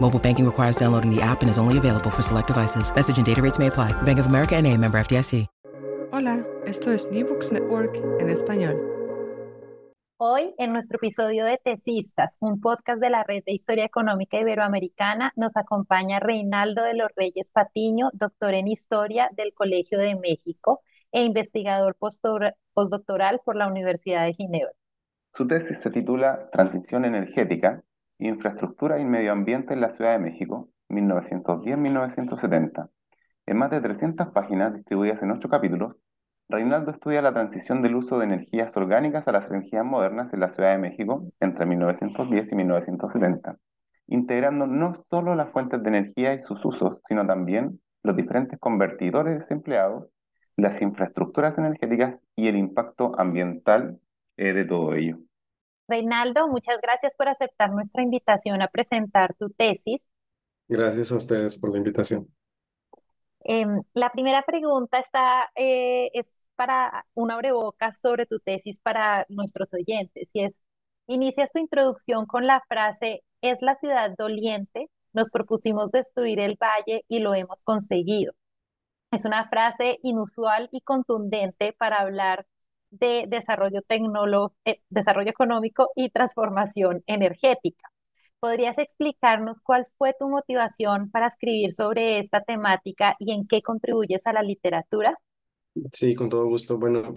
Mobile banking requires downloading the app and is only available for select devices. Message and data rates may apply. Bank of America and a member FDIC. Hola, esto es New Books Network en español. Hoy, en nuestro episodio de Tesistas, un podcast de la Red de Historia Económica Iberoamericana, nos acompaña Reinaldo de los Reyes Patiño, doctor en Historia del Colegio de México e investigador postdoctoral por la Universidad de Ginebra. Su tesis se titula Transición energética, infraestructura y medio ambiente en la Ciudad de México, 1910-1970. En más de 300 páginas distribuidas en ocho capítulos, Reinaldo estudia la transición del uso de energías orgánicas a las energías modernas en la Ciudad de México entre 1910 y 1970, integrando no solo las fuentes de energía y sus usos, sino también los diferentes convertidores empleados, las infraestructuras energéticas y el impacto ambiental eh, de todo ello. Reinaldo, muchas gracias por aceptar nuestra invitación a presentar tu tesis. Gracias a ustedes por la invitación. Em, la primera pregunta está, eh, es para una abreboca sobre tu tesis para nuestros oyentes y es, inicias tu introducción con la frase, es la ciudad doliente, nos propusimos destruir el valle y lo hemos conseguido. Es una frase inusual y contundente para hablar de desarrollo, eh, desarrollo económico y transformación energética. ¿Podrías explicarnos cuál fue tu motivación para escribir sobre esta temática y en qué contribuyes a la literatura? Sí, con todo gusto. Bueno,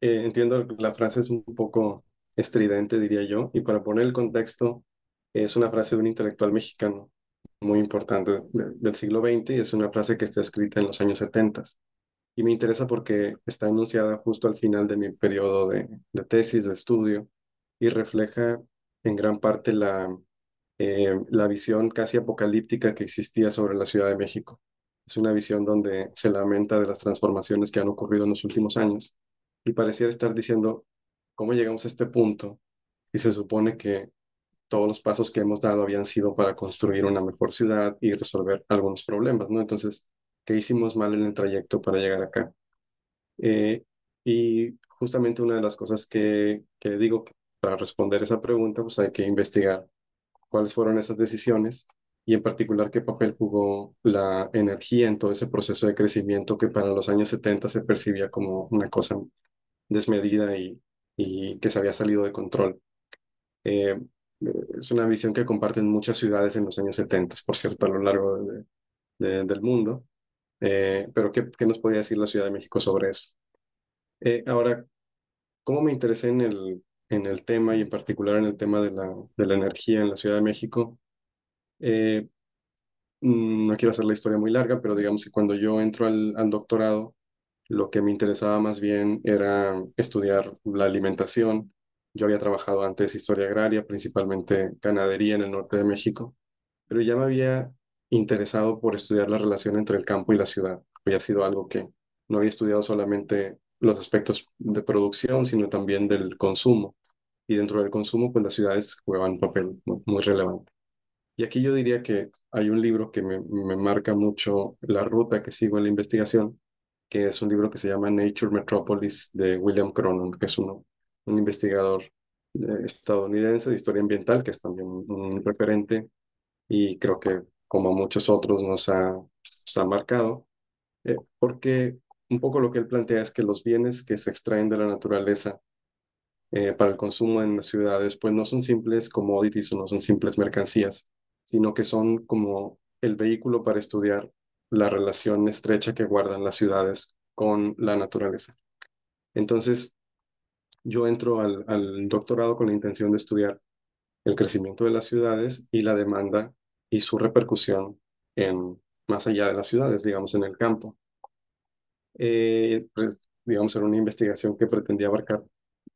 eh, entiendo que la frase es un poco estridente, diría yo, y para poner el contexto, es una frase de un intelectual mexicano muy importante del siglo XX y es una frase que está escrita en los años 70. Y me interesa porque está enunciada justo al final de mi periodo de, de tesis, de estudio, y refleja en gran parte la, eh, la visión casi apocalíptica que existía sobre la Ciudad de México. Es una visión donde se lamenta de las transformaciones que han ocurrido en los últimos años y pareciera estar diciendo cómo llegamos a este punto y se supone que todos los pasos que hemos dado habían sido para construir una mejor ciudad y resolver algunos problemas, ¿no? Entonces, ¿qué hicimos mal en el trayecto para llegar acá? Eh, y justamente una de las cosas que, que digo para responder esa pregunta, pues hay que investigar cuáles fueron esas decisiones y en particular qué papel jugó la energía en todo ese proceso de crecimiento que para los años 70 se percibía como una cosa desmedida y, y que se había salido de control. Eh, es una visión que comparten muchas ciudades en los años 70, por cierto, a lo largo del mundo. Eh, pero ¿qué, ¿qué, nos podía decir la Ciudad de México sobre eso? Eh, ahora, ¿cómo me interesé en el, en el tema y en particular en el tema de la, de la energía en la Ciudad de México. Eh, mm, no quiero hacer la historia muy larga, pero digamos que cuando yo entro al, al doctorado, lo que me interesaba más bien era estudiar la alimentación. Yo había trabajado antes historia agraria, principalmente ganadería en el norte de México, pero ya me había interesado por estudiar la relación entre el campo y la ciudad. Había sido algo que no había estudiado solamente los aspectos de producción, sino también del consumo. Y dentro del consumo, pues las ciudades juegan un papel muy, relevante. Y aquí yo diría que hay un libro que me, me, marca mucho la ruta que sigo en la investigación, que es un libro que se llama Nature Metropolis de William Cronon, que es uno, un investigador eh, estadounidense de historia ambiental, que es también un referente y creo que como muchos otros nos ha, ha marcado, eh, porque un poco lo que él plantea es que los bienes que se extraen de la naturaleza eh, para el consumo en las ciudades, pues no son simples commodities o no son simples mercancías, sino que son como el vehículo para estudiar la relación estrecha que guardan las ciudades con la naturaleza. Entonces, yo entro al doctorado con la intención de estudiar el crecimiento de las ciudades y la demanda y su repercusión en más allá de las ciudades, digamos, en el campo. Eh, pues, digamos, era una investigación que pretendía abarcar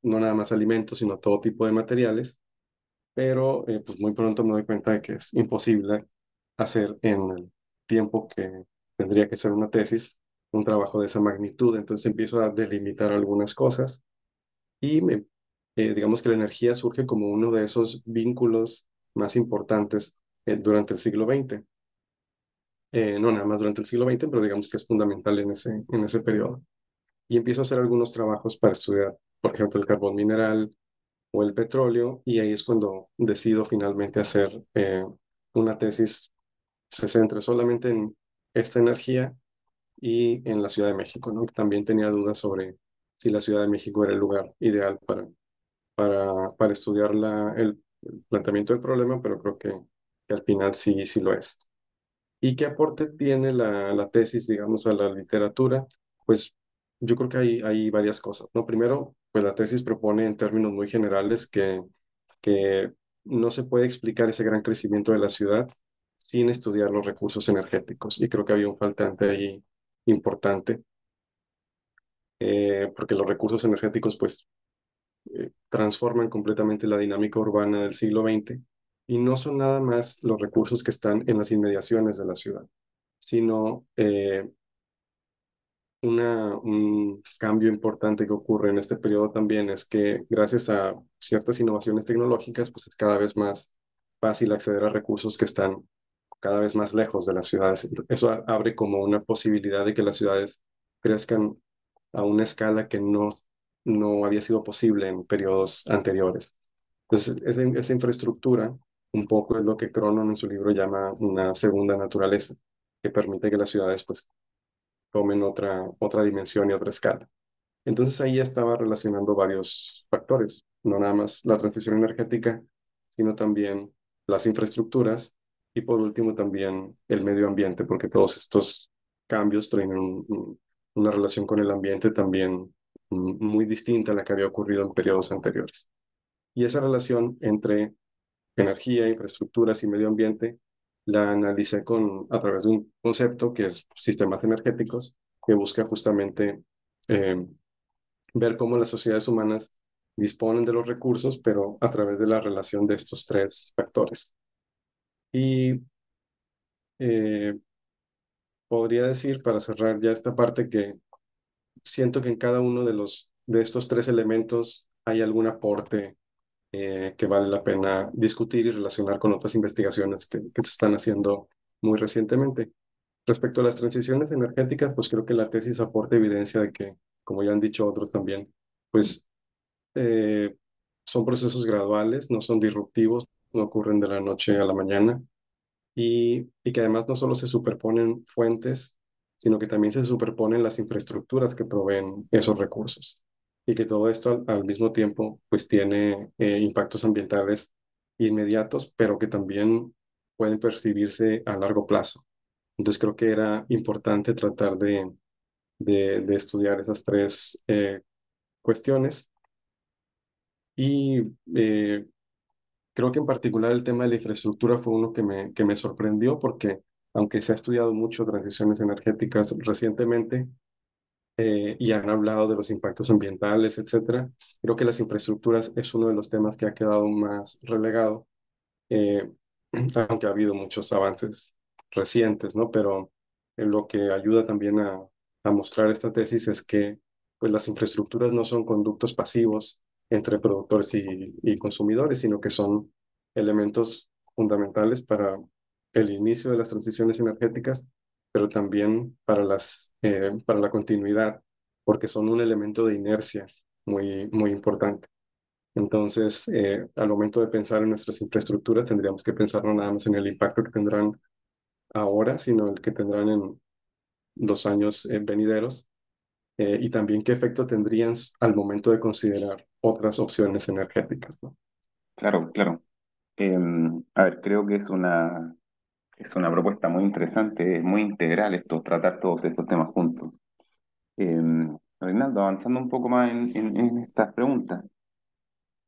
no nada más alimentos, sino todo tipo de materiales, pero eh, pues muy pronto me doy cuenta de que es imposible hacer en el tiempo que tendría que ser una tesis un trabajo de esa magnitud. Entonces empiezo a delimitar algunas cosas y me, eh, digamos que la energía surge como uno de esos vínculos más importantes eh, durante el siglo XX. no nada más durante el siglo XX, pero digamos que es fundamental en ese, en ese periodo. Y empiezo a hacer algunos trabajos para estudiar, por ejemplo, el carbón mineral, o el petróleo, y ahí es cuando decido finalmente hacer eh, una tesis, se centra solamente en esta energía y en la Ciudad de México, ¿no? También tenía dudas sobre si la Ciudad de México era el lugar ideal para, para, para estudiar la, el, planteamiento del problema, pero creo que, que, al final sí, sí lo es. ¿Y qué aporte tiene la, la tesis, digamos, a la literatura? Pues yo creo que hay, hay varias cosas, ¿no? Primero, pues la tesis propone en términos muy generales que, que no se puede explicar ese gran crecimiento de la ciudad sin estudiar los recursos energéticos. Y creo que había un faltante ahí importante, eh, porque los recursos energéticos pues eh, transforman completamente la dinámica urbana del siglo XX y no son nada más los recursos que están en las inmediaciones de la ciudad, sino eh, una, un cambio importante que ocurre en este periodo también es que gracias a ciertas innovaciones tecnológicas, pues es cada vez más fácil acceder a recursos que están cada vez más lejos de las ciudades. Eso abre como una posibilidad de que las ciudades crezcan a una escala que no, no había sido posible en periodos anteriores. Entonces, esa, esa infraestructura un poco es lo que Cronon en su libro llama una segunda naturaleza, que permite que las ciudades pues tomen otra, otra dimensión y otra escala. Entonces ahí estaba relacionando varios factores, no nada más la transición energética, sino también las infraestructuras y por último también el medio ambiente, porque todos estos cambios traen una relación con el ambiente también muy distinta a la que había ocurrido en periodos anteriores. Y esa relación entre energía, infraestructuras y medio ambiente la analicé con, a través de un concepto que es sistemas energéticos, que busca justamente eh, ver cómo las sociedades humanas disponen de los recursos, pero a través de la relación de estos tres factores. Y eh, podría decir, para cerrar ya esta parte, que siento que en cada uno de, los, de estos tres elementos hay algún aporte eh, que vale la pena discutir y relacionar con otras investigaciones que, se están haciendo muy recientemente. Respecto a las transiciones energéticas, pues creo que la tesis aporta evidencia de que, como ya han dicho otros también, pues eh, son procesos graduales, no son disruptivos, no ocurren de la noche a la mañana y que además no solo se superponen fuentes, sino que también se superponen las infraestructuras que proveen esos recursos y que todo esto al, mismo tiempo pues tiene eh, impactos ambientales inmediatos, pero que también pueden percibirse a largo plazo. Entonces creo que era importante tratar de, de, estudiar esas tres eh, cuestiones. Y eh, creo que en particular el tema de la infraestructura fue uno que me, que me sorprendió porque aunque se ha estudiado mucho transiciones energéticas recientemente, eh, y han hablado de los impactos ambientales, etcétera. Creo que las infraestructuras es uno de los temas que ha quedado más relegado, eh, aunque ha habido muchos avances recientes, ¿no? Pero lo que ayuda también a, mostrar esta tesis es que pues, las infraestructuras no son conductos pasivos entre productores y consumidores, sino que son elementos fundamentales para el inicio de las transiciones energéticas pero también para, las, eh, para la continuidad, porque son un elemento de inercia muy, muy importante. Entonces, eh, al momento de pensar en nuestras infraestructuras, tendríamos que pensar no nada más en el impacto que tendrán ahora, sino el que tendrán en los años eh, venideros y también qué efecto tendrían al momento de considerar otras opciones energéticas. ¿no? Claro, claro. Em, a ver, creo que es una, es una propuesta muy interesante, es muy integral esto, tratar todos estos temas juntos. Em, Reinaldo, avanzando un poco más en estas preguntas.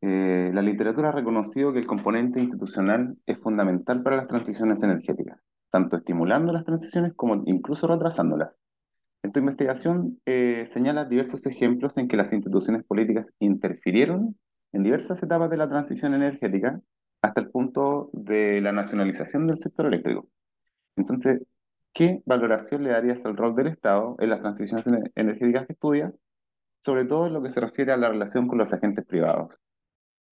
Eh, la literatura ha reconocido que el componente institucional es fundamental para las transiciones energéticas, tanto estimulando las transiciones como incluso retrasándolas. En tu investigación eh, señalas diversos ejemplos en que las instituciones políticas interfirieron en diversas etapas de la transición energética hasta el punto de la nacionalización del sector eléctrico. Entonces, ¿qué valoración le darías al rol del Estado en las transiciones ener- energéticas que estudias, sobre todo en lo que se refiere a la relación con los agentes privados?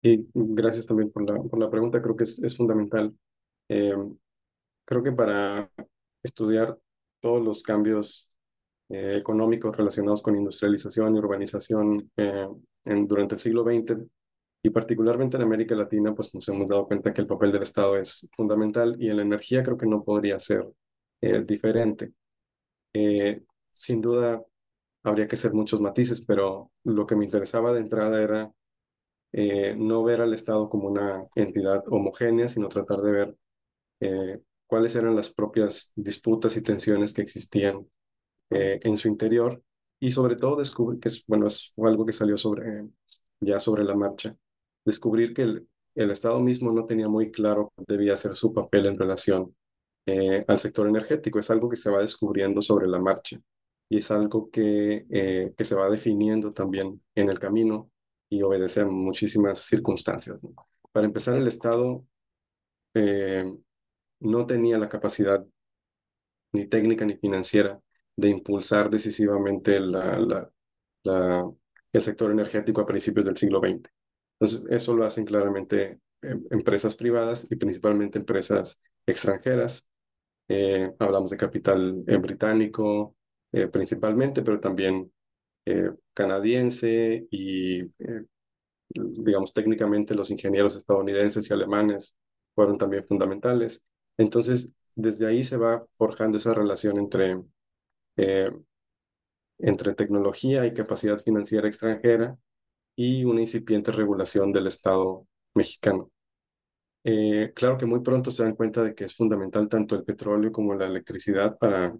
Y gracias también por la, por la pregunta, creo que es, es fundamental. Eh, creo que para estudiar todos los cambios eh, económicos relacionados con industrialización y urbanización eh, en, durante el siglo XX y particularmente en América Latina, pues nos hemos dado cuenta que el papel del Estado es fundamental y en la energía creo que no podría ser eh, diferente. Eh, sin duda habría que hacer muchos matices, pero lo que me interesaba de entrada era eh, no ver al Estado como una entidad homogénea, sino tratar de ver eh, cuáles eran las propias disputas y tensiones que existían eh, en su interior y sobre todo descubrir que bueno, fue algo que salió sobre, ya sobre la marcha, descubrir que el, Estado mismo no tenía muy claro cuál debía ser su papel en relación eh, al sector energético, es algo que se va descubriendo sobre la marcha y es algo que, eh, se va definiendo también en el camino y obedece a muchísimas circunstancias. Para empezar, el Estado eh, no tenía la capacidad ni técnica ni financiera de impulsar decisivamente el sector energético a principios del siglo XX. Entonces, eso lo hacen claramente eh, empresas privadas y principalmente empresas extranjeras. Eh, hablamos de capital eh, británico eh, principalmente, pero también canadiense y, digamos, técnicamente los ingenieros estadounidenses y alemanes fueron también fundamentales. Entonces, desde ahí se va forjando esa relación entre, entre tecnología y capacidad financiera extranjera y una incipiente regulación del Estado mexicano. Eh, claro que muy pronto se dan cuenta de que es fundamental tanto el petróleo como la electricidad para,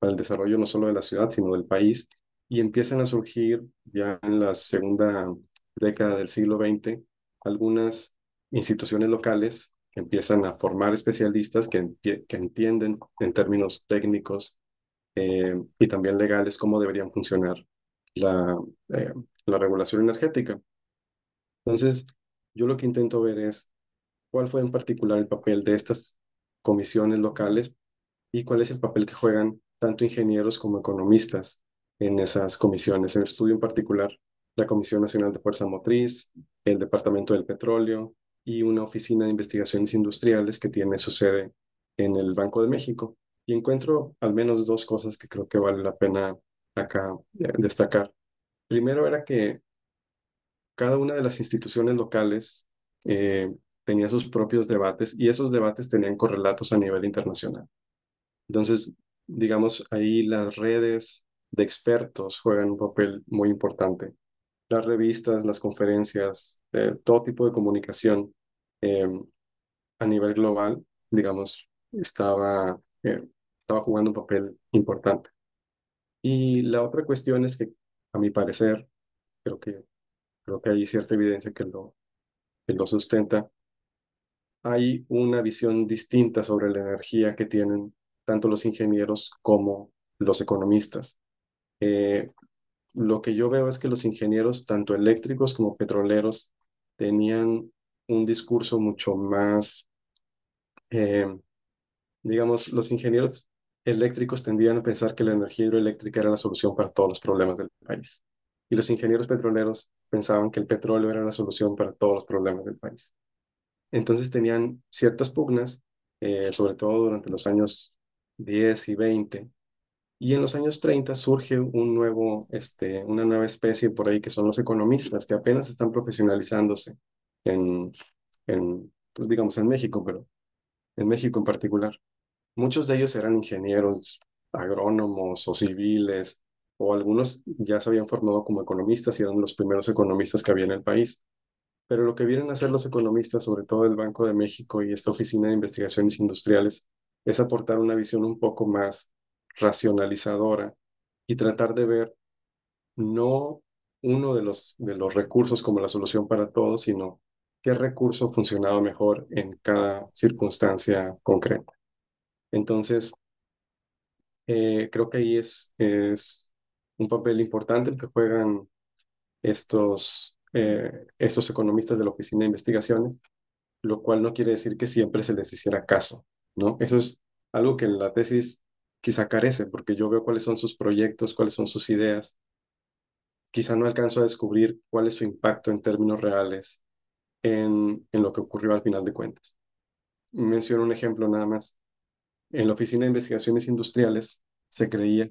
el desarrollo no solo de la ciudad, sino del país, y empiezan a surgir ya en la segunda década del siglo XX algunas instituciones locales que empiezan a formar especialistas que, que entienden en términos técnicos eh, y también legales cómo deberían funcionar la, eh, la regulación energética. Entonces, yo lo que intento ver es cuál fue en particular el papel de estas comisiones locales y cuál es el papel que juegan tanto ingenieros como economistas en esas comisiones. En el estudio en particular, la Comisión Nacional de Fuerza Motriz, el Departamento del Petróleo y una oficina de investigaciones industriales que tiene su sede en el Banco de México. Y encuentro al menos dos cosas que creo que vale la pena acá eh, destacar. Primero era que cada una de las instituciones locales eh, tenía sus propios debates y esos debates tenían correlatos a nivel internacional. Entonces, digamos, ahí las redes de expertos juegan un papel muy importante. Las revistas, las conferencias, eh, todo tipo de comunicación eh, a nivel global, digamos, estaba, estaba jugando un papel importante. Y la otra cuestión es que, a mi parecer, creo que, creo que hay cierta evidencia que lo, que lo sustenta, hay una visión distinta sobre la energía que tienen tanto los ingenieros como los economistas. Eh, lo que yo veo es que los ingenieros, tanto eléctricos como petroleros, tenían un discurso mucho más, eh, digamos, los ingenieros eléctricos tendían a pensar que la energía hidroeléctrica era la solución para todos los problemas del país. Y los ingenieros petroleros pensaban que el petróleo era la solución para todos los problemas del país. Entonces tenían ciertas pugnas, eh, sobre todo durante los años 10 y 20. Y en los años 30 surge un nuevo, este, una nueva especie por ahí que son los economistas, que apenas están profesionalizándose en, en pues, digamos, en México, pero en México en particular. Muchos de ellos eran ingenieros, agrónomos o civiles, o algunos ya se habían formado como economistas y eran los primeros economistas que había en el país. Pero lo que vienen a hacer los economistas, sobre todo el Banco de México y esta Oficina de Investigaciones Industriales, es aportar una visión un poco más racionalizadora y tratar de ver no uno de los, de los recursos como la solución para todos, sino qué recurso funcionaba mejor en cada circunstancia concreta. Entonces, eh, creo que ahí es, es un papel importante el que juegan estos, eh, estos economistas de la Oficina de Investigaciones, lo cual no quiere decir que siempre se les hiciera caso, ¿no? Eso es algo que en la tesis quizá carece, porque yo veo cuáles son sus proyectos, cuáles son sus ideas. Quizá no alcanzo a descubrir cuál es su impacto en términos reales en, en lo que ocurrió al final de cuentas. Menciono un ejemplo nada más. En la Oficina de Investigaciones Industriales se creía,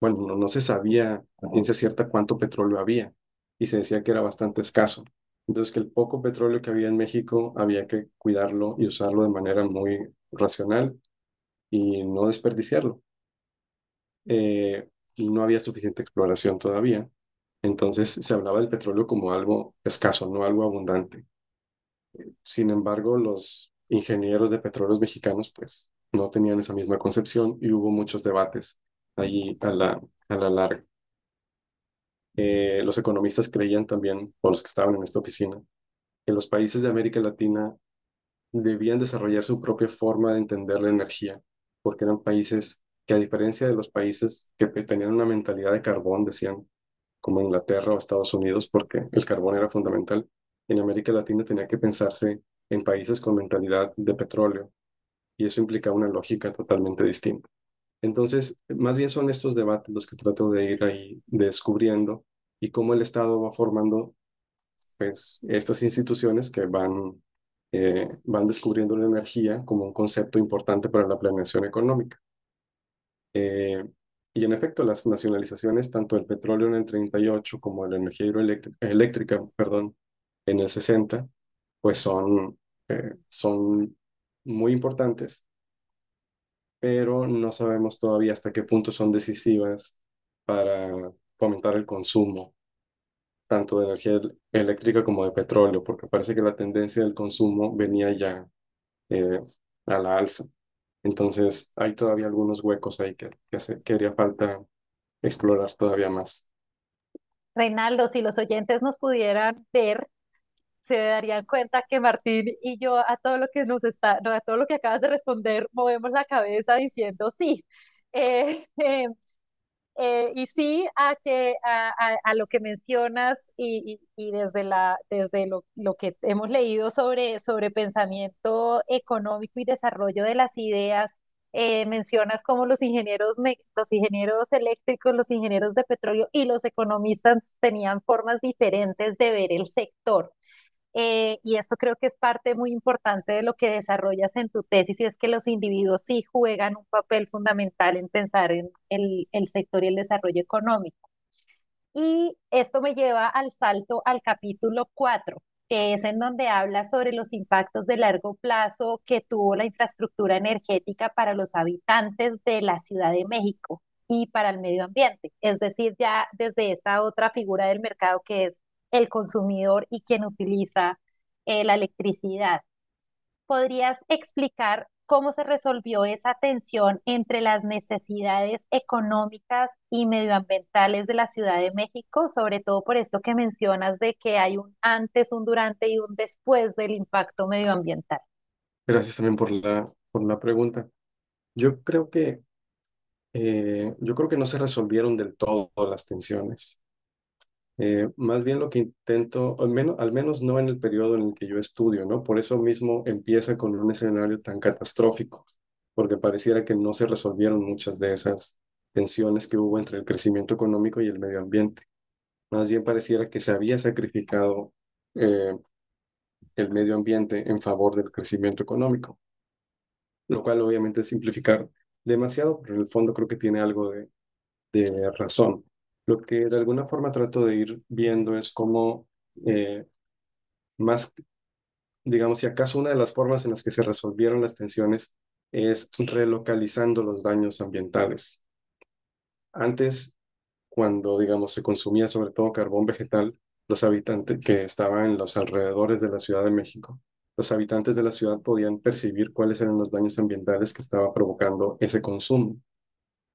bueno, no, se sabía a ciencia cierta cuánto petróleo había y se decía que era bastante escaso. Entonces, que el poco petróleo que había en México había que cuidarlo y usarlo de manera muy racional y no desperdiciarlo. Eh, y no había suficiente exploración todavía. Entonces se hablaba del petróleo como algo escaso, no algo abundante. Sin embargo, los ingenieros de petróleos mexicanos pues no tenían esa misma concepción y hubo muchos debates allí a la, a la larga. Eh, los economistas creían también, o los que estaban en esta oficina, que los países de América Latina debían desarrollar su propia forma de entender la energía, porque eran países que a diferencia de los países que tenían una mentalidad de carbón, decían, como Inglaterra o Estados Unidos, porque el carbón era fundamental. En América Latina tenía que pensarse en países con mentalidad de petróleo y eso implica una lógica totalmente distinta. Entonces, más bien son estos debates los que trato de ir ahí descubriendo y cómo el Estado va formando pues, estas instituciones que van, eh, van descubriendo la energía como un concepto importante para la planeación económica. Eh, y en efecto, las nacionalizaciones, tanto el petróleo en el 38 como la energía hidroeléctrica, perdón, en el 60, pues son, eh, son muy importantes, pero no sabemos todavía hasta qué punto son decisivas para fomentar el consumo, tanto de energía eléctrica como de petróleo, porque parece que la tendencia del consumo venía ya eh, a la alza. Entonces, hay todavía algunos huecos ahí que, que, haría falta explorar todavía más. Reinaldo, si los oyentes nos pudieran ver, se darían cuenta que Martín y yo a todo lo que nos está, a todo lo que acabas de responder, movemos la cabeza diciendo sí. Eh, eh, eh, y sí a, que, a, lo que mencionas y, desde, la, desde lo, lo, que hemos leído sobre, sobre pensamiento económico y desarrollo de las ideas, mencionas como los ingenieros, los ingenieros eléctricos, los ingenieros de petróleo y los economistas tenían formas diferentes de ver el sector. Eh, y esto creo que es parte muy importante de lo que desarrollas en tu tesis, y es que los individuos sí juegan un papel fundamental en pensar en el, el sector y el desarrollo económico. Y esto me lleva al salto al capítulo 4, que es en donde habla sobre los impactos de largo plazo que tuvo la infraestructura energética para los habitantes de la Ciudad de México y para el medio ambiente, es decir, ya desde esta otra figura del mercado que es el consumidor y quien utiliza eh, la electricidad. ¿Podrías explicar cómo se resolvió esa tensión entre las necesidades económicas y medioambientales de la Ciudad de México, sobre todo por esto que mencionas de que hay un antes, un durante y un después del impacto medioambiental? Gracias también por la, por la pregunta. Yo creo que eh, yo creo que no se resolvieron del todo las tensiones. Eh, más bien lo que intento, al menos, no en el periodo en el que yo estudio, ¿no? Por eso mismo empieza con un escenario tan catastrófico, porque pareciera que no se resolvieron muchas de esas tensiones que hubo entre el crecimiento económico y el medio ambiente. Más bien pareciera que se había sacrificado eh, el medio ambiente en favor del crecimiento económico, lo cual obviamente es simplificar demasiado, pero en el fondo creo que tiene algo de razón. Lo que de alguna forma trato de ir viendo es cómo eh, más, digamos, si acaso una de las formas en las que se resolvieron las tensiones es relocalizando los daños ambientales. Antes, cuando, digamos, se consumía sobre todo carbón vegetal, los habitantes que estaban en los alrededores de la Ciudad de México, los habitantes de la ciudad podían percibir cuáles eran los daños ambientales que estaba provocando ese consumo.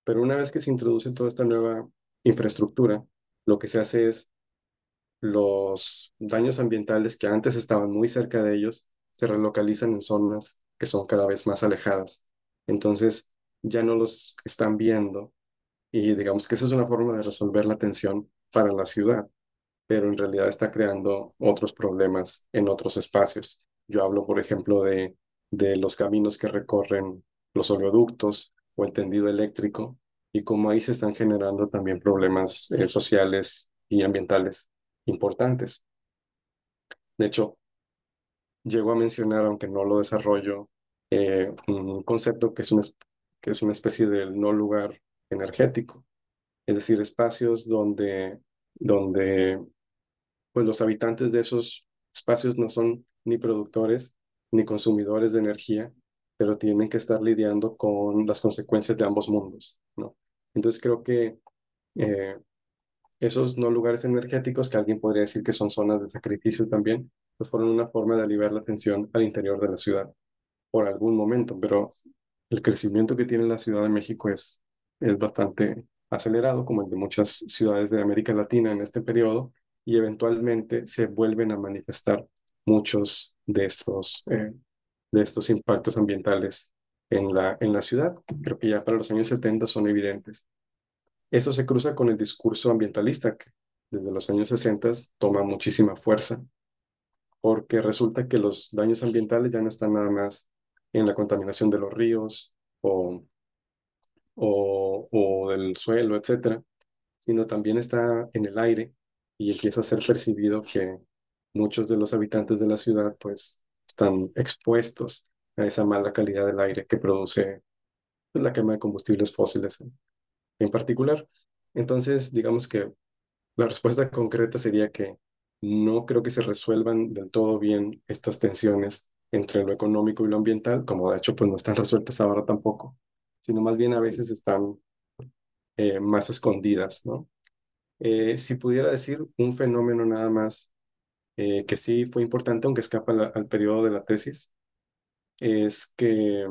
Pero una vez que se introduce toda esta nueva infraestructura, lo que se hace es los daños ambientales que antes estaban muy cerca de ellos se relocalizan en zonas que son cada vez más alejadas. Entonces ya no los están viendo y digamos que esa es una forma de resolver la tensión para la ciudad, pero en realidad está creando otros problemas en otros espacios. Yo hablo, por ejemplo, de, de los caminos que recorren los oleoductos o el tendido eléctrico y cómo ahí se están generando también problemas eh, sociales y ambientales importantes. De hecho, llego a mencionar, aunque no lo desarrollo, eh, un concepto que es, una, que es una especie de no lugar energético, es decir, espacios donde, donde pues los habitantes de esos espacios no son ni productores ni consumidores de energía, pero tienen que estar lidiando con las consecuencias de ambos mundos, ¿no? Entonces creo que eh, esos no lugares energéticos, que alguien podría decir que son zonas de sacrificio también, pues fueron una forma de aliviar la tensión al interior de la ciudad por algún momento, pero el crecimiento que tiene la Ciudad de México es, es bastante acelerado, como el de muchas ciudades de América Latina en este periodo, y eventualmente se vuelven a manifestar muchos de estos, eh, de estos impactos ambientales en la, en la ciudad. Creo que ya para los años 70 son evidentes. Eso se cruza con el discurso ambientalista que desde los años 60 toma muchísima fuerza, porque resulta que los daños ambientales ya no están nada más en la contaminación de los ríos o, o, o del suelo, etcétera, sino también está en el aire y empieza a ser percibido que muchos de los habitantes de la ciudad pues están expuestos a esa mala calidad del aire que produce pues, la quema de combustibles fósiles en particular. Entonces, digamos que la respuesta concreta sería que no creo que se resuelvan del todo bien estas tensiones entre lo económico y lo ambiental, como de hecho pues no están resueltas ahora tampoco, sino más bien a veces están eh, más escondidas, ¿no? Eh, si pudiera decir un fenómeno nada más eh, que sí fue importante, aunque escapa al periodo de la tesis, es que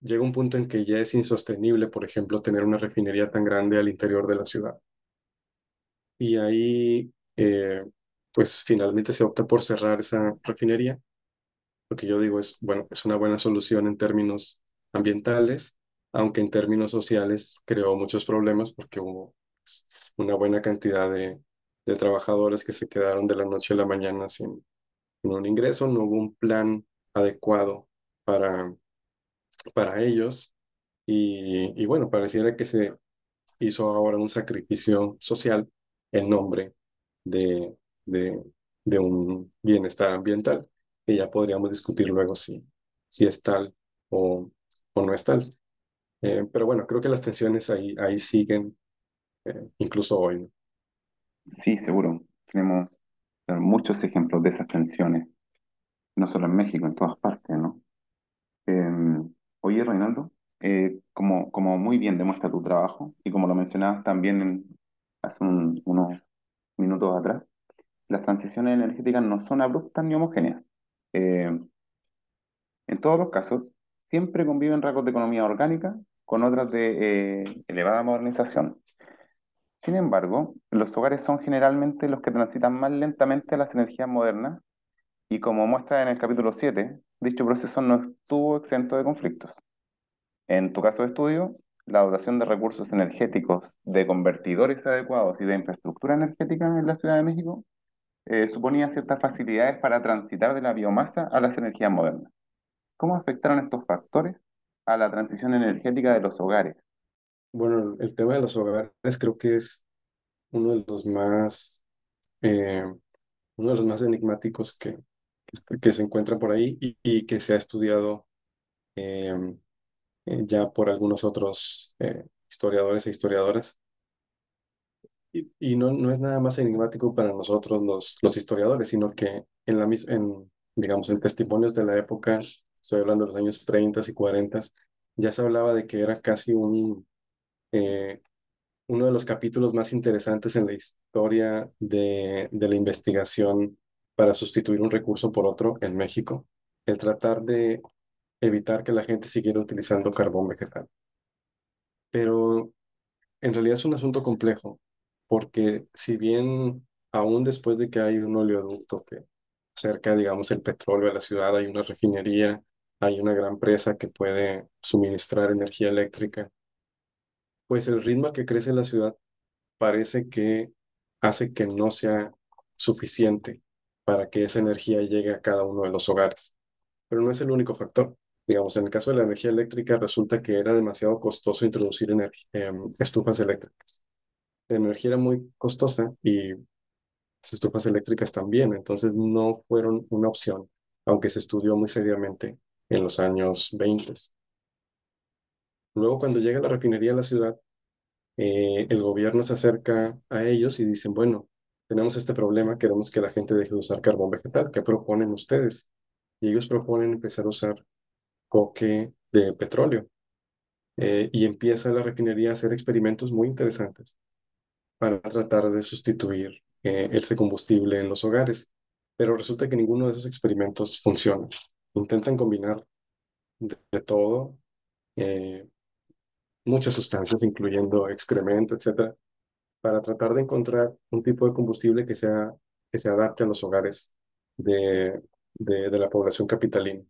llega un punto en que ya es insostenible, por ejemplo, tener una refinería tan grande al interior de la ciudad. Y ahí, eh, pues finalmente se opta por cerrar esa refinería. Lo que yo digo es, bueno, es una buena solución en términos ambientales, aunque en términos sociales creó muchos problemas porque hubo pues, una buena cantidad de, de trabajadores que se quedaron de la noche a la mañana sin, sin un ingreso, no hubo un plan adecuado para para ellos. Y, y bueno, pareciera que se hizo ahora un sacrificio social en nombre de, de, de un bienestar ambiental, que ya podríamos discutir luego si, si es tal o, o no es tal. Eh, pero bueno, creo que las tensiones ahí, ahí siguen, eh, incluso hoy. Sí, seguro. Tenemos muchos ejemplos de esas tensiones, no solo en México, en todas partes, ¿no? Em, Oye, Reinaldo, eh, como, como muy bien demuestra tu trabajo y como lo mencionabas también hace un- unos minutos atrás, las transiciones energéticas no son abruptas ni homogéneas. Eh, en todos los casos, siempre conviven rasgos de economía orgánica con otras de eh, elevada modernización. Sin embargo, los hogares son generalmente los que transitan más lentamente las energías modernas y como muestra en el capítulo 7, dicho proceso no estuvo exento de conflictos. En tu caso de estudio, la dotación de recursos energéticos, de convertidores adecuados y de infraestructura energética en la Ciudad de México eh, suponía ciertas facilidades para transitar de la biomasa a las energías modernas. ¿Cómo afectaron estos factores a la transición energética de los hogares? Bueno, el tema de los hogares creo que es uno de los más, eh, uno de los más enigmáticos que, que, est- que se encuentran por ahí y, que se ha estudiado eh, eh, ya por algunos otros eh, historiadores e historiadoras. Y, no, no es nada más enigmático para nosotros los, los historiadores, sino que en la en, digamos, en testimonios de la época, estoy hablando de los años 30 y 40, ya se hablaba de que era casi un, eh, uno de los capítulos más interesantes en la historia de, de la investigación para sustituir un recurso por otro en México, el tratar de evitar que la gente siguiera utilizando carbón vegetal. Pero en realidad es un asunto complejo porque si bien aún después de que hay un oleoducto que cerca, digamos, el petróleo de la ciudad, hay una refinería, hay una gran presa que puede suministrar energía eléctrica, pues el ritmo que crece la ciudad parece que hace que no sea suficiente para que esa energía llegue a cada uno de los hogares. Pero no es el único factor. Digamos, en el caso de la energía eléctrica resulta que era demasiado costoso introducir em, estufas eléctricas. La energía era muy costosa y las estufas eléctricas también, entonces no fueron una opción, aunque se estudió muy seriamente en los años 20. Luego, cuando llega la refinería a la ciudad, eh, el gobierno se acerca a ellos y dicen, bueno, tenemos este problema, queremos que la gente deje de usar carbón vegetal, ¿qué proponen ustedes? Y ellos proponen empezar a usar coque de petróleo. Eh, y empieza la refinería a hacer experimentos muy interesantes para tratar de sustituir eh, ese combustible en los hogares. Pero resulta que ninguno de esos experimentos funciona. Intentan combinar de, todo, eh, muchas sustancias, incluyendo excremento, etcétera, para tratar de encontrar un tipo de combustible que, sea, que se adapte a los hogares de, de, la población capitalina.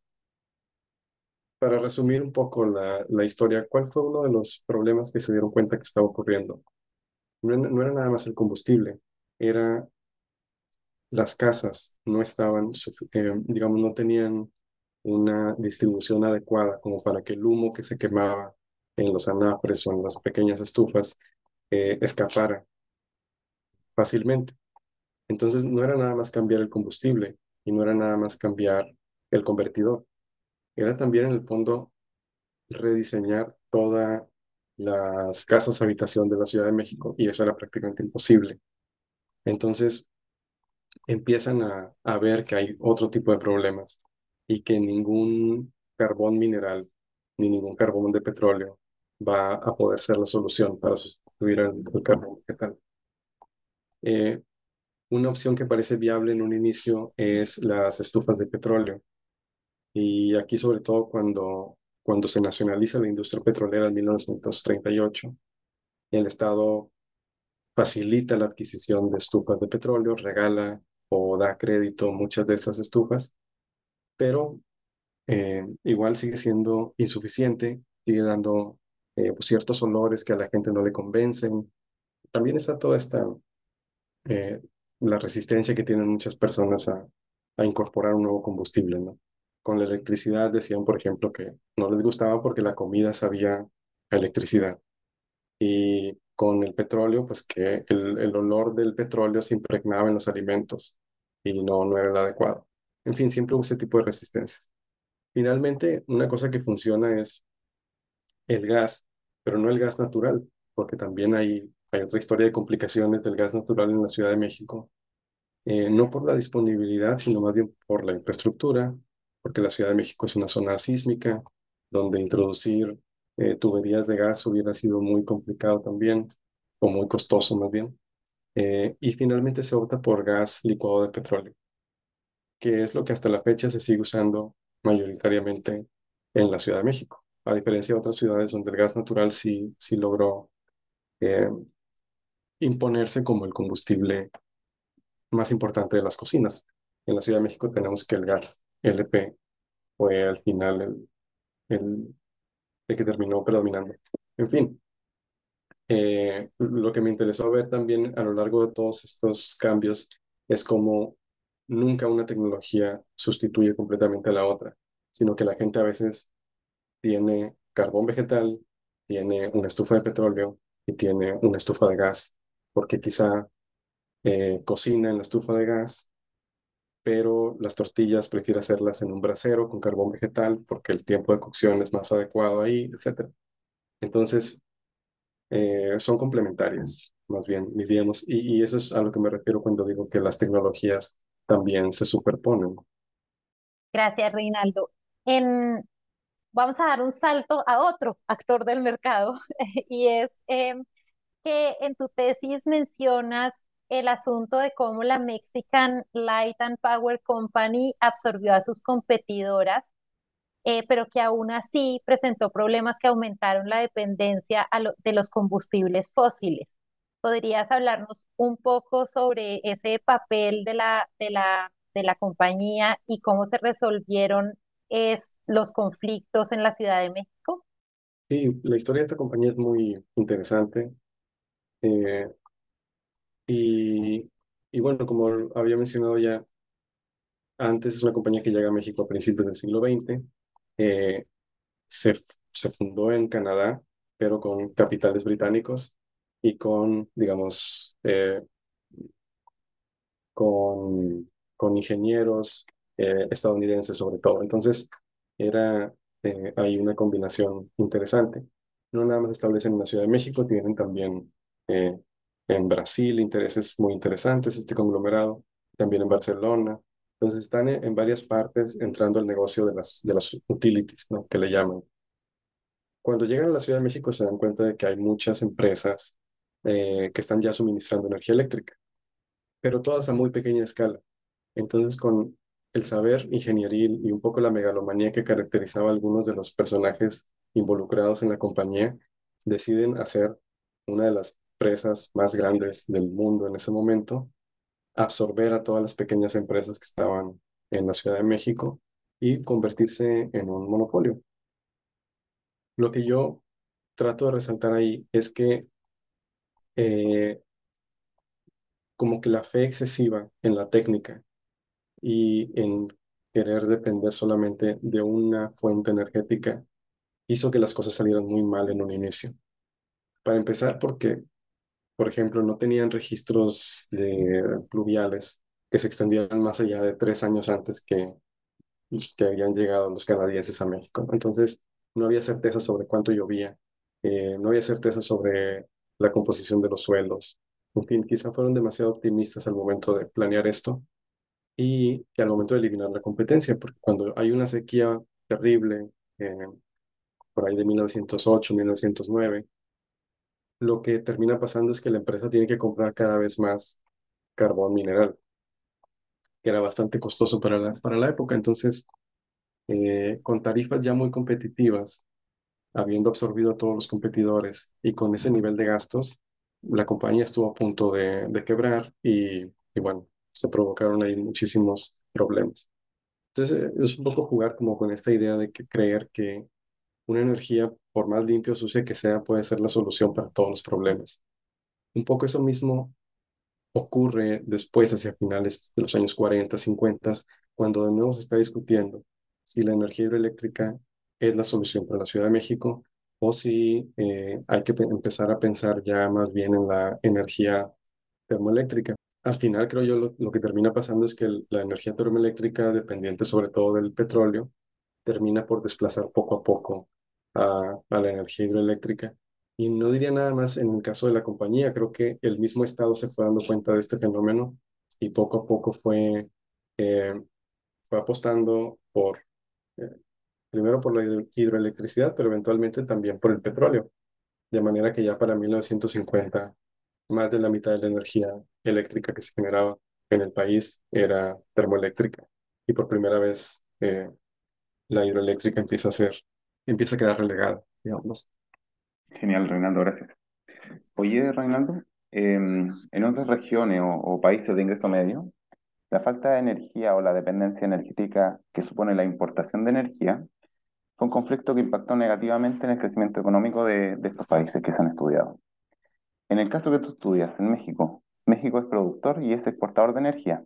Para resumir un poco la, la, historia, ¿cuál fue uno de los problemas que se dieron cuenta que estaba ocurriendo? No, no era nada más el combustible, era las casas no estaban, eh, digamos, no tenían una distribución adecuada como para que el humo que se quemaba en los anafres o en las pequeñas estufas eh, escapara fácilmente. Entonces no era nada más cambiar el combustible y no era nada más cambiar el convertidor. Era también en el fondo rediseñar todas las casas habitación de la Ciudad de México y eso era prácticamente imposible. Entonces empiezan a, a ver que hay otro tipo de problemas y que ningún carbón mineral ni ningún carbón de petróleo va a poder ser la solución para sustituir el. Eh, una opción que parece viable en un inicio es las estufas de petróleo. Y aquí sobre todo cuando, cuando se nacionaliza la industria petrolera en 1938, el Estado facilita la adquisición de estufas de petróleo, regala o da crédito muchas de estas estufas, pero eh, igual sigue siendo insuficiente, sigue dando eh, pues, ciertos olores que a la gente no le convencen. También está toda esta, eh, la resistencia que tienen muchas personas a, incorporar un nuevo combustible. Con la electricidad decían, por ejemplo, que no les gustaba porque la comida sabía electricidad. Y con el petróleo, pues que el, el olor del petróleo se impregnaba en los alimentos y no, no era el adecuado. En fin, siempre hubo ese tipo de resistencias. Finalmente, una cosa que funciona es el gas, pero no el gas natural, porque también hay, hay otra historia de complicaciones del gas natural en la Ciudad de México, eh, no por la disponibilidad, sino más bien por la infraestructura, porque la Ciudad de México es una zona sísmica, donde introducir eh, tuberías de gas hubiera sido muy complicado también, o muy costoso más bien. Eh, y finalmente se opta por gas licuado de petróleo, que es lo que hasta la fecha se sigue usando mayoritariamente en la Ciudad de México a diferencia de otras ciudades donde el gas natural sí, sí logró eh, imponerse como el combustible más importante de las cocinas. En la Ciudad de México tenemos que el gas LP fue al final el, el, que terminó predominando. En fin, eh, lo que me interesó ver también a lo largo de todos estos cambios es cómo nunca una tecnología sustituye completamente a la otra, sino que la gente a veces tiene carbón vegetal, tiene una estufa de petróleo y tiene una estufa de gas, porque quizá eh, cocina en la estufa de gas, pero las tortillas prefiere hacerlas en un brasero con carbón vegetal porque el tiempo de cocción es más adecuado ahí, etc. Entonces, eh, son complementarias, más bien, diríamos, y, eso es a lo que me refiero cuando digo que las tecnologías también se superponen. Gracias, Reinaldo. En, vamos a dar un salto a otro actor del mercado y es em, que en tu tesis mencionas el asunto de cómo la Mexican Light and Power Company absorbió a sus competidoras, eh, pero que aún así presentó problemas que aumentaron la dependencia de los combustibles fósiles. ¿podrías hablarnos un poco sobre ese papel de la, de la, de la compañía y cómo se resolvieron es, los conflictos en la Ciudad de México? Sí, la historia de esta compañía es muy interesante. Eh, y, y bueno, como había mencionado ya antes, es una compañía que llega a México a principios del siglo XX. Eh, se, se fundó en Canadá, pero con capitales británicos y con, digamos, eh, con, con ingenieros eh, estadounidenses sobre todo. Entonces, era eh, hay una combinación interesante. No nada más establecen en la Ciudad de México, tienen también eh, en Brasil intereses muy interesantes, este conglomerado, también en Barcelona. Entonces están en, varias partes entrando al negocio de las, de las utilities, ¿no? que le llaman. Cuando llegan a la Ciudad de México se dan cuenta de que hay muchas empresas eh, que están ya suministrando energía eléctrica, pero todas a muy pequeña escala. Entonces, con el saber ingenieril y un poco la megalomanía que caracterizaba a algunos de los personajes involucrados en la compañía, deciden hacer una de las presas más grandes del mundo en ese momento, absorber a todas las pequeñas empresas que estaban en la Ciudad de México y convertirse en un monopolio. Lo que yo trato de resaltar ahí es que eh, como que la fe excesiva en la técnica y en querer depender solamente de una fuente energética hizo que las cosas salieran muy mal en un inicio. Para empezar, porque, por ejemplo, no tenían registros de pluviales que se extendieran más allá de tres años antes que, que habían llegado los canadienses a México. Entonces, no había certeza sobre cuánto llovía, eh, no había certeza sobre la composición de los suelos. En fin, quizá fueron demasiado optimistas al momento de planear esto y que al momento de eliminar la competencia, porque cuando hay una sequía terrible, eh, por ahí de 1908, 1909, lo que termina pasando es que la empresa tiene que comprar cada vez más carbón mineral, que era bastante costoso para la, para la época. Entonces, eh, con tarifas ya muy competitivas, habiendo absorbido a todos los competidores y con ese nivel de gastos, la compañía estuvo a punto de, de quebrar y, y bueno, se provocaron ahí muchísimos problemas. Entonces, eh, es un poco jugar como con esta idea de que creer que una energía, por más limpia o sucia que sea, puede ser la solución para todos los problemas. Un poco eso mismo ocurre después, hacia finales de los años 40, 50, cuando de nuevo se está discutiendo si la energía hidroeléctrica es la solución para la Ciudad de México o si eh, hay que empezar a pensar ya más bien en la energía termoeléctrica al final creo yo lo, que termina pasando es que la energía termoeléctrica, dependiente sobre todo del petróleo, termina por desplazar poco a poco a, la energía hidroeléctrica. Y no diría nada más en el caso de la compañía, creo que el mismo Estado se fue dando cuenta de este fenómeno y poco a poco fue, eh, fue apostando por, eh, primero por la hidroelectricidad, pero eventualmente también por el petróleo. De manera que ya para 1950 más de la mitad de la energía eléctrica que se generaba en el país era termoeléctrica. Y por primera vez eh, la hidroeléctrica empieza a ser, empieza a quedar relegada, digamos. Genial, Reinaldo, gracias. Oye, Reinaldo, em, en otras regiones o, o países de ingreso medio, la falta de energía o la dependencia energética que supone la importación de energía fue un conflicto que impactó negativamente en el crecimiento económico de, de estos países que se han estudiado. En el caso que tú estudias en México, México es productor y es exportador de energía.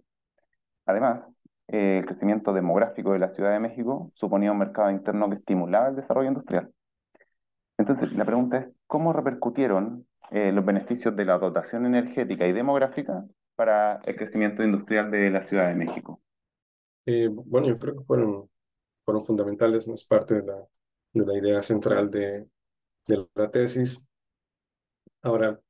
Además, eh, el crecimiento demográfico de la Ciudad de México suponía un mercado interno que estimulaba el desarrollo industrial. Entonces, la pregunta es, ¿cómo repercutieron eh, los beneficios de la dotación energética y demográfica para el crecimiento industrial de la Ciudad de México? Eh, bueno, yo creo que fueron, fueron fundamentales, es parte de la, de la idea central de, de la tesis. Ahora,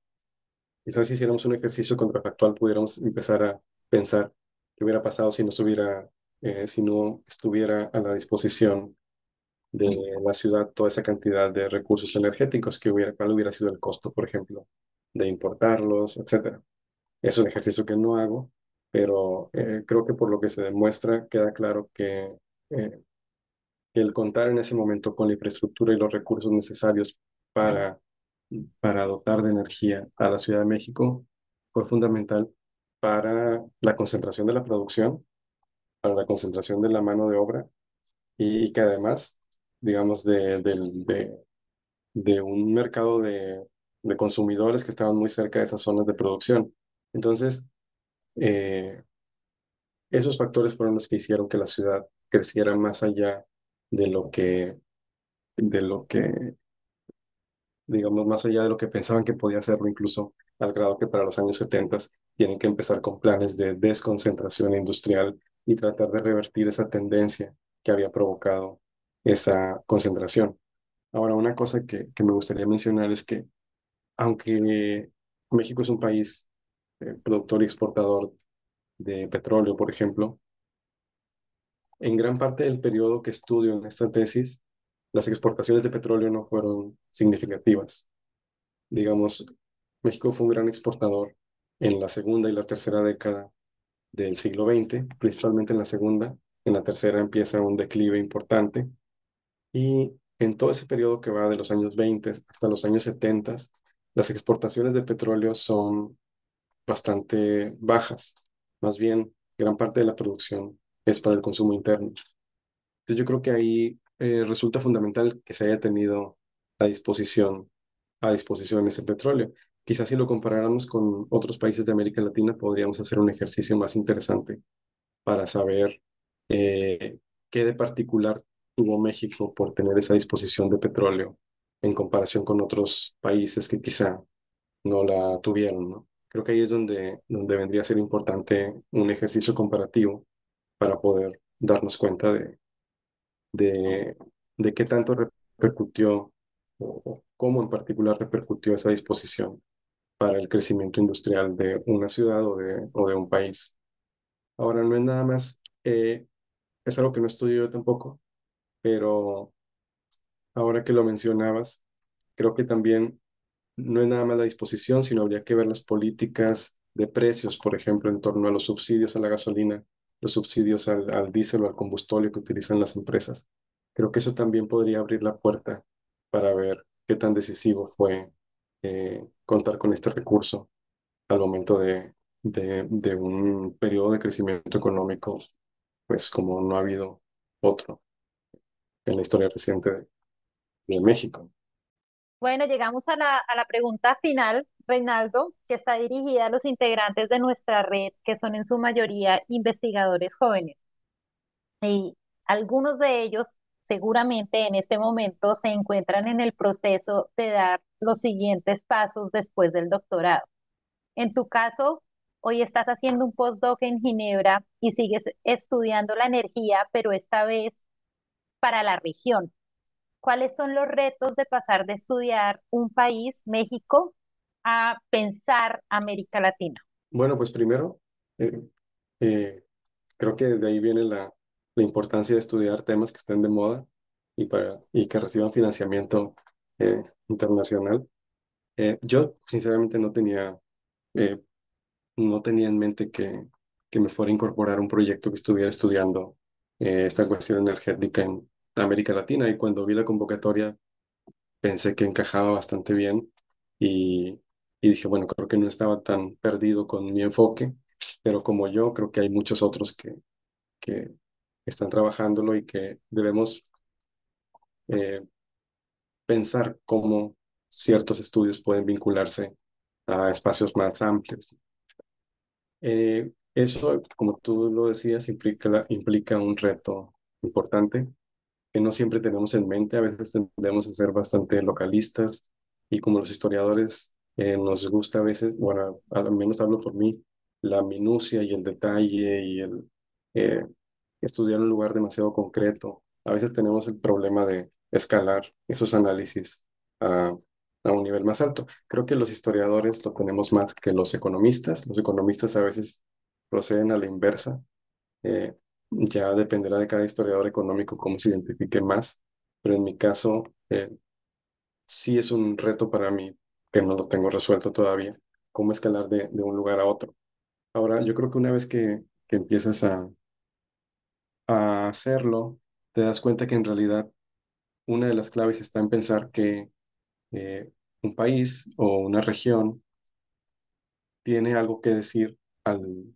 Quizás si hiciéramos un ejercicio contrafactual pudiéramos empezar a pensar qué hubiera pasado si no estuviera, eh, si no estuviera a la disposición de la ciudad toda esa cantidad de recursos energéticos, que hubiera, cuál hubiera sido el costo, por ejemplo, de importarlos, etcétera. Es un ejercicio que no hago, pero eh, creo que por lo que se demuestra queda claro que eh, el contar en ese momento con la infraestructura y los recursos necesarios para para dotar de energía a la Ciudad de México fue fundamental para la concentración de la producción, para la concentración de la mano de obra y, que además, digamos, de, un mercado de, de, consumidores que estaban muy cerca de esas zonas de producción. Entonces, eh, esos factores fueron los que hicieron que la ciudad creciera más allá de lo que, de lo que, digamos, más allá de lo que pensaban que podía hacerlo, incluso al grado que para los años 70 tienen que empezar con planes de desconcentración industrial y tratar de revertir esa tendencia que había provocado esa concentración. Ahora, una cosa que, que me gustaría mencionar es que, aunque México es un país eh, productor y exportador de petróleo, por ejemplo, en gran parte del periodo que estudio en esta tesis, las exportaciones de petróleo no fueron significativas. Digamos, México fue un gran exportador en la segunda y la tercera década del siglo XX, principalmente en la segunda. En la tercera empieza un declive importante. Y en todo ese periodo que va de los años 20 hasta los años 70, las exportaciones de petróleo son bastante bajas. Más bien, gran parte de la producción es para el consumo interno. Entonces yo creo que ahí eh, resulta fundamental que se haya tenido a disposición, a disposición ese petróleo. Quizás si lo comparáramos con otros países de América Latina, podríamos hacer un ejercicio más interesante para saber eh, qué de particular tuvo México por tener esa disposición de petróleo en comparación con otros países que quizá no la tuvieron, ¿no? Creo que ahí es donde, donde vendría a ser importante un ejercicio comparativo para poder darnos cuenta de, de, de qué tanto repercutió o cómo en particular repercutió esa disposición para el crecimiento industrial de una ciudad o de, o de un país. Ahora, no es nada más, eh, es algo que no estudio yo tampoco, pero ahora que lo mencionabas, creo que también no es nada más la disposición, sino habría que ver las políticas de precios, por ejemplo, en torno a los subsidios a la gasolina, los subsidios al, al diésel o al combustóleo que utilizan las empresas. Creo que eso también podría abrir la puerta para ver qué tan decisivo fue eh, contar con este recurso al momento de, de, de, un periodo de crecimiento económico, pues como no ha habido otro en la historia reciente de, de México. Bueno, llegamos a la, a la pregunta final, Reinaldo, que está dirigida a los integrantes de nuestra red, que son en su mayoría investigadores jóvenes. Y algunos de ellos seguramente en este momento se encuentran en el proceso de dar los siguientes pasos después del doctorado. En tu caso, hoy estás haciendo un postdoc en Ginebra y sigues estudiando la energía, pero esta vez para la región. ¿Cuáles son los retos de pasar de estudiar un país, México, a pensar América Latina? Bueno, pues primero, eh, eh, creo que de ahí viene la, la importancia de estudiar temas que estén de moda y, para, y que reciban financiamiento eh, internacional. Eh, yo sinceramente no tenía, eh, no tenía en mente que, que me fuera a incorporar un proyecto que estuviera estudiando esta cuestión energética en América Latina y cuando vi la convocatoria pensé que encajaba bastante bien y, y dije, bueno, creo que no estaba tan perdido con mi enfoque, pero como yo, creo que hay muchos otros que, que están trabajándolo y que debemos eh, pensar cómo ciertos estudios pueden vincularse a espacios más amplios. Eh, eso, como tú lo decías, implica, implica un reto importante que no siempre tenemos en mente. A veces tendemos a ser bastante localistas y como los historiadores eh, nos gusta a veces, bueno, al menos hablo por mí, la minucia y el detalle y el estudiar un lugar demasiado concreto. A veces tenemos el problema de escalar esos análisis a, a un nivel más alto. Creo que los historiadores lo tenemos más que los economistas. Los economistas a veces proceden a la inversa. Eh, ya dependerá de cada historiador económico cómo se identifique más, pero en mi caso eh, sí es un reto para mí que no lo tengo resuelto todavía, cómo escalar de, un lugar a otro. Ahora, yo creo que una vez que, empiezas a, a hacerlo, te das cuenta que en realidad una de las claves está en pensar que eh, un país o una región tiene algo que decir al,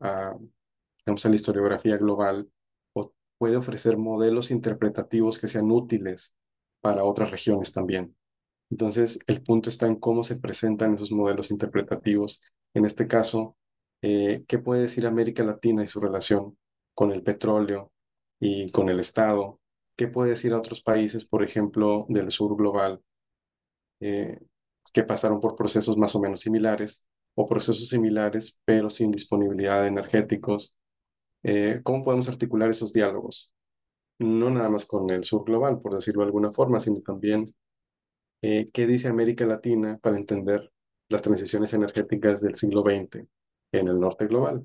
a, a la historiografía global o puede ofrecer modelos interpretativos que sean útiles para otras regiones también. Entonces, el punto está en cómo se presentan esos modelos interpretativos. En este caso, eh, ¿qué puede decir América Latina y su relación con el petróleo y con el Estado? ¿Qué puede decir a otros países, por ejemplo, del sur global, eh, que pasaron por procesos más o menos similares o procesos similares, pero sin disponibilidad de energéticos? Eh, ¿cómo podemos articular esos diálogos? No nada más con el sur global, por decirlo de alguna forma, sino también eh, qué dice América Latina para entender las transiciones energéticas del siglo XX en el norte global.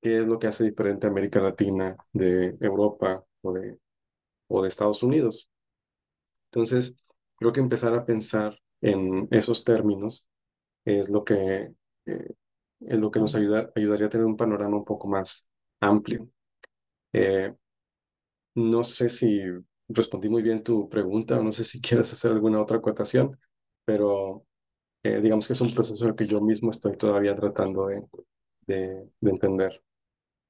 ¿Qué es lo que hace diferente a América Latina de Europa o de, o de Estados Unidos? Entonces, creo que empezar a pensar en esos términos es lo que, eh, es lo que nos ayuda, ayudaría a tener un panorama un poco más amplio. Eh, no sé si respondí muy bien tu pregunta, no sé si quieres hacer alguna otra acotación, pero eh, digamos que es un proceso el que yo mismo estoy todavía tratando de, de, entender.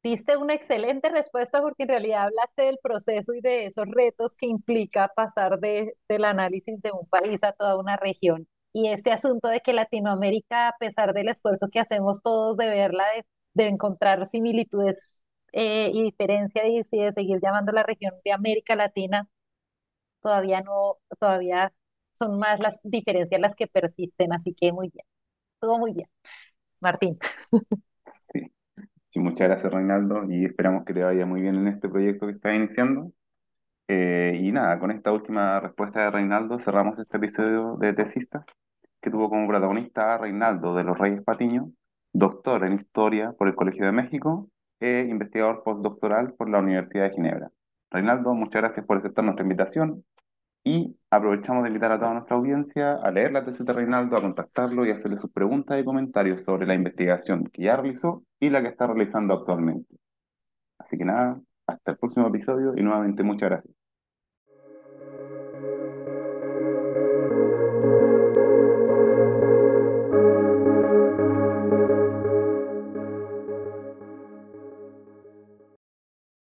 Diste una excelente respuesta porque en realidad hablaste del proceso y de esos retos que implica pasar de, del análisis de un país a toda una región. Y este asunto de que Latinoamérica, a pesar del esfuerzo que hacemos todos de verla, de, de encontrar similitudes eh, y diferencia y de seguir llamando la región de América Latina, todavía no, todavía son más las diferencias las que persisten, así que muy bien, todo muy bien. Martín. Sí. sí, muchas gracias Reinaldo y esperamos que te vaya muy bien en este proyecto que estás iniciando. Eh, y nada, con esta última respuesta de Reinaldo cerramos este episodio de Tesistas, que tuvo como protagonista a Reinaldo de los Reyes Patiño, doctor en Historia por el Colegio de México e investigador postdoctoral por la Universidad de Ginebra. Reinaldo, muchas gracias por aceptar nuestra invitación y aprovechamos de invitar a toda nuestra audiencia a leer la tesis de Reinaldo, a contactarlo y hacerle sus preguntas y comentarios sobre la investigación que ya realizó y la que está realizando actualmente. Así que nada, hasta el próximo episodio y nuevamente muchas gracias.